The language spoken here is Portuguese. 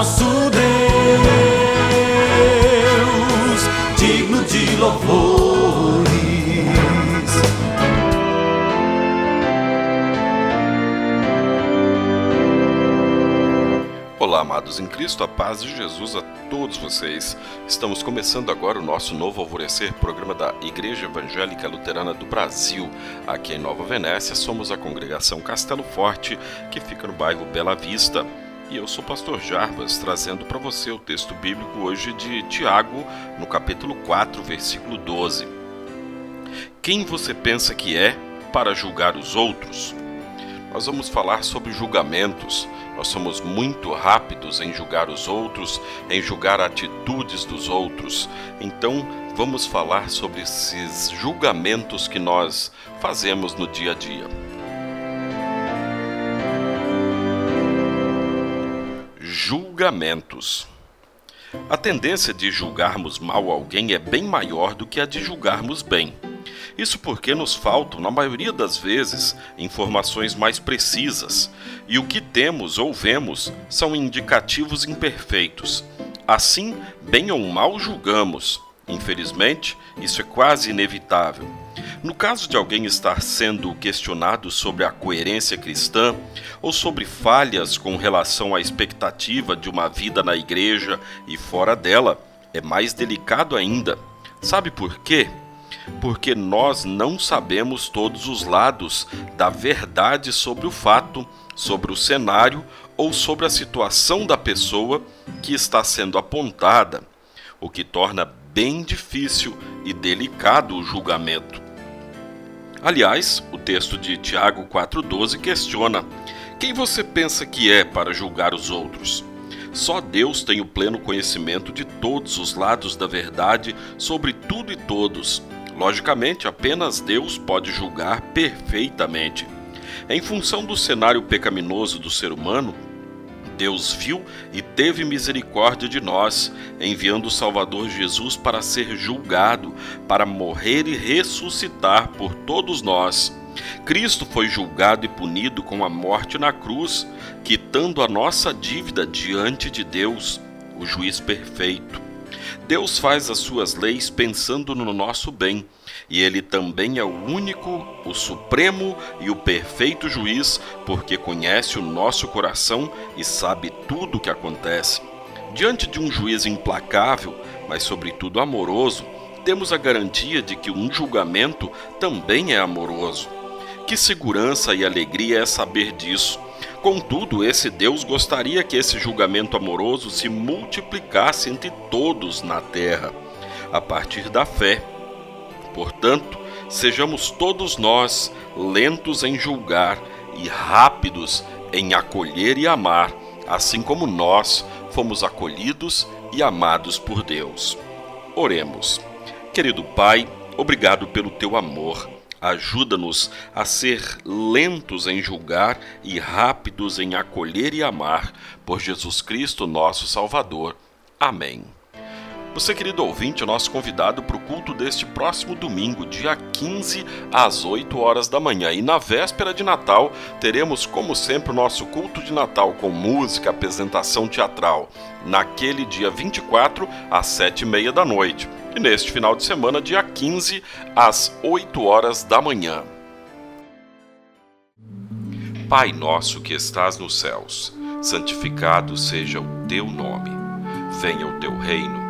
nosso Deus, digno de louvores. Olá, amados em Cristo, a paz de Jesus a todos vocês. Estamos começando agora o nosso novo Alvorecer, programa da Igreja Evangélica Luterana do Brasil. Aqui em Nova Venécia, somos a congregação Castelo Forte, que fica no bairro Bela Vista. E eu sou o pastor Jarbas, trazendo para você o texto bíblico hoje de Tiago, no capítulo 4, versículo 12. Quem você pensa que é para julgar os outros? Nós vamos falar sobre julgamentos. Nós somos muito rápidos em julgar os outros, em julgar atitudes dos outros. Então, vamos falar sobre esses julgamentos que nós fazemos no dia a dia. Julgamentos. A tendência de julgarmos mal alguém é bem maior do que a de julgarmos bem. Isso porque nos faltam, na maioria das vezes, informações mais precisas, e o que temos ou vemos são indicativos imperfeitos. Assim, bem ou mal julgamos. Infelizmente, isso é quase inevitável. No caso de alguém estar sendo questionado sobre a coerência cristã ou sobre falhas com relação à expectativa de uma vida na igreja e fora dela, é mais delicado ainda. Sabe por quê? porque nós não sabemos todos os lados da verdade sobre o fato, sobre o cenário ou sobre a situação da pessoa que está sendo apontada, o que torna bem difícil e delicado o julgamento. Aliás, o texto de Tiago 4,12 questiona: quem você pensa que é para julgar os outros? Só Deus tem o pleno conhecimento de todos os lados da verdade sobre tudo e todos, Logicamente, apenas Deus pode julgar perfeitamente. Em função do cenário pecaminoso do ser humano, Deus viu e teve misericórdia de nós, enviando o Salvador Jesus para ser julgado, para morrer e ressuscitar por todos nós. Cristo foi julgado e punido com a morte na cruz, quitando a nossa dívida diante de Deus, o juiz perfeito. Deus faz as suas leis pensando no nosso bem, e ele também é o único, o supremo e o perfeito juiz, porque conhece o nosso coração e sabe tudo o que acontece. Diante de um juiz implacável, mas sobretudo amoroso, temos a garantia de que um julgamento também é amoroso. Que segurança e alegria é saber disso Contudo, esse Deus gostaria que esse julgamento amoroso se multiplicasse entre todos na terra, a partir da fé. Portanto, sejamos todos nós lentos em julgar e rápidos em acolher e amar, assim como nós fomos acolhidos e amados por Deus. Oremos. Querido Pai, obrigado pelo teu amor Ajuda-nos a ser lentos em julgar e rápidos em acolher e amar, por Jesus Cristo, nosso Salvador. Amém. Você, querido ouvinte, é nosso convidado para o culto deste próximo domingo, dia 15, às 8 horas da manhã. E na véspera de Natal, teremos, como sempre, o nosso culto de Natal com música, apresentação teatral. Naquele dia 24, às 7 e meia da noite e neste final de semana, dia 15, às 8 horas da manhã. Pai nosso que estás nos céus, santificado seja o teu nome. Venha o teu reino.